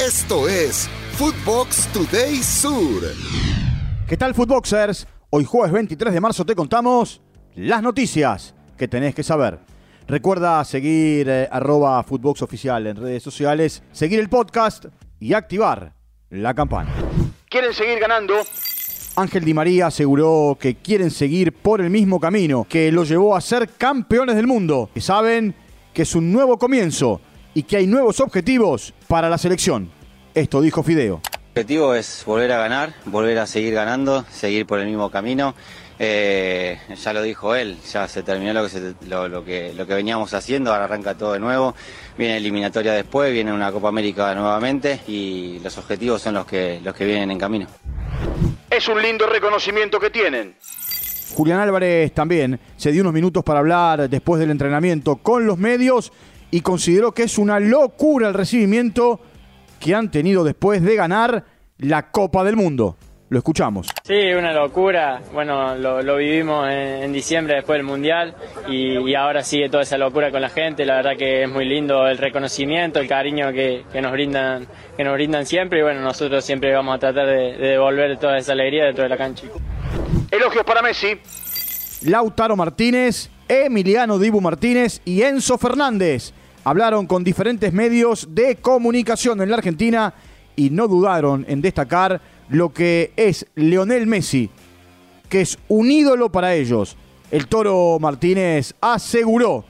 Esto es Footbox Today Sur. ¿Qué tal, Footboxers? Hoy jueves 23 de marzo te contamos las noticias que tenés que saber. Recuerda seguir eh, arroba Footbox Oficial en redes sociales, seguir el podcast y activar la campana. ¿Quieren seguir ganando? Ángel Di María aseguró que quieren seguir por el mismo camino que lo llevó a ser campeones del mundo, que saben que es un nuevo comienzo y que hay nuevos objetivos para la selección. Esto dijo Fideo. El objetivo es volver a ganar, volver a seguir ganando, seguir por el mismo camino. Eh, ya lo dijo él, ya se terminó lo que, lo, que, lo que veníamos haciendo, ahora arranca todo de nuevo. Viene eliminatoria después, viene una Copa América nuevamente y los objetivos son los que, los que vienen en camino. Es un lindo reconocimiento que tienen. Julián Álvarez también se dio unos minutos para hablar después del entrenamiento con los medios y consideró que es una locura el recibimiento que han tenido después de ganar la Copa del Mundo. Lo escuchamos. Sí, una locura. Bueno, lo, vivimos en, diciembre después del Mundial y, ahora sigue toda esa locura con la gente. La verdad que es muy lindo el reconocimiento, el cariño que, nos, brindan, que nos brindan siempre y bueno, nosotros siempre vamos a tratar de, devolver toda esa alegría dentro de la cancha. Elogios para Messi. Lautaro Martínez, Emiliano Dibu Martínez y Enzo Fernández hablaron con diferentes medios de comunicación en la Argentina y no dudaron en destacar lo que es Leonel Messi, que es un ídolo para ellos. El Toro Martínez aseguró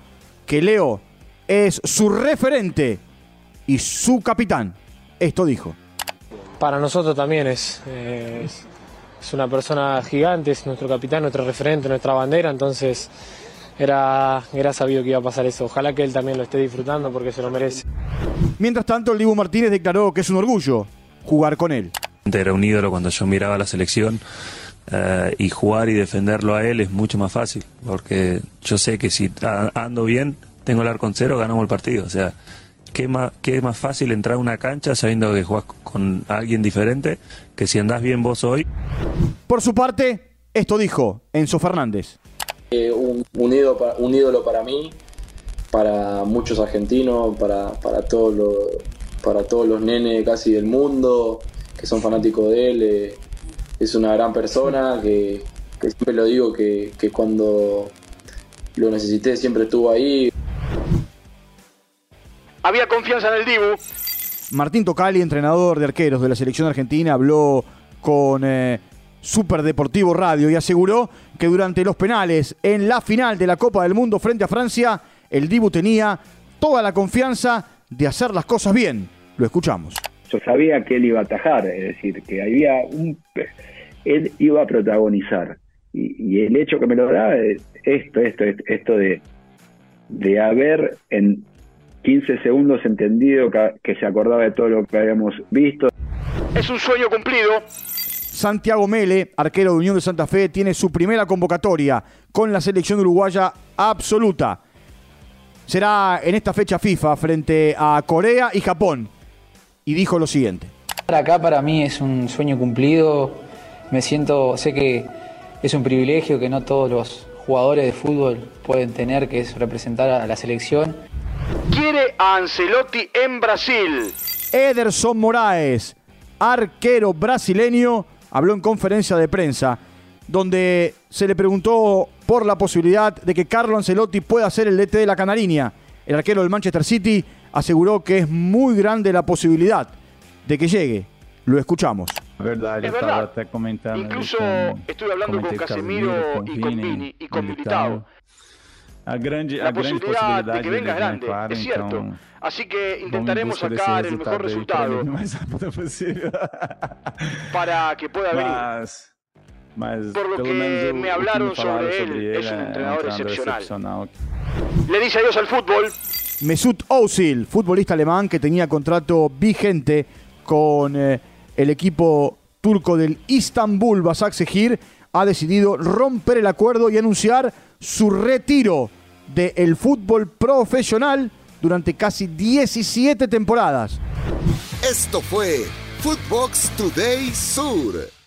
que Leo es su referente y su capitán. Esto dijo. Para nosotros también es, es, es una persona gigante, es nuestro capitán, nuestro referente, nuestra bandera, entonces era, era sabido que iba a pasar eso. Ojalá que él también lo esté disfrutando porque se lo merece. Mientras tanto, el Dibu Martínez declaró que es un orgullo jugar con él. Era un ídolo cuando yo miraba la selección eh, y jugar y defenderlo a él es mucho más fácil porque yo sé que si ando bien, tengo el arco en cero, ganamos el partido. O sea, ¿qué más, qué más fácil entrar a una cancha sabiendo que jugás con alguien diferente que si andás bien vos hoy? Por su parte, esto dijo Enzo Fernández. Eh, un, un, ídolo para, mí, para muchos argentinos, para, para, todos los, para todos los nenes casi del mundo que son fanáticos de él. Eh, es una gran persona que, siempre lo digo que, que cuando lo necesité siempre estuvo ahí. Había confianza en el Dibu. Martín Tocali, entrenador de arqueros de la selección argentina, habló con eh, Super Deportivo Radio y aseguró que durante los penales en la final de la Copa del Mundo frente a Francia, el Dibu tenía toda la confianza de hacer las cosas bien. Lo escuchamos. Yo sabía que él iba a atajar, es decir, que había un... Él iba a protagonizar. Y, el hecho que me lo da es esto, esto, esto de, de haber en 15 segundos entendido que, que se acordaba de todo lo que habíamos visto. Es un sueño cumplido Santiago Mele, arquero de Unión de Santa Fe, tiene su primera convocatoria con la selección uruguaya absoluta. Será en esta fecha FIFA frente a Corea y Japón. Y dijo lo siguiente. Acá para mí es un sueño cumplido. Me siento, sé que es un privilegio que no todos los jugadores de fútbol pueden tener, que es representar a la selección. Quiere a Ancelotti en Brasil. Ederson Moraes, arquero brasileño, habló en conferencia de prensa donde se le preguntó por la posibilidad de que Carlo Ancelotti pueda ser el DT de la Canariña. El arquero del Manchester City aseguró que es muy grande la posibilidad de que llegue. Lo escuchamos. Verdad, es verdad. comentando Incluso estoy hablando con Casemiro y con Vini y con Militao. A grande, la a posibilidad de que venga grande, es cierto. Así que intentaremos sacar el mejor resultado para que pueda venir. Por lo que me hablaron sobre él, es un entrenador excepcional. Le dice adiós al fútbol. Mesut Özil, futbolista alemán que tenía contrato vigente con eh, el equipo turco del Istanbul Basaksehir, ha decidido romper el acuerdo y anunciar su retiro del fútbol profesional durante casi 17 temporadas. Esto fue Footbox Today Sur.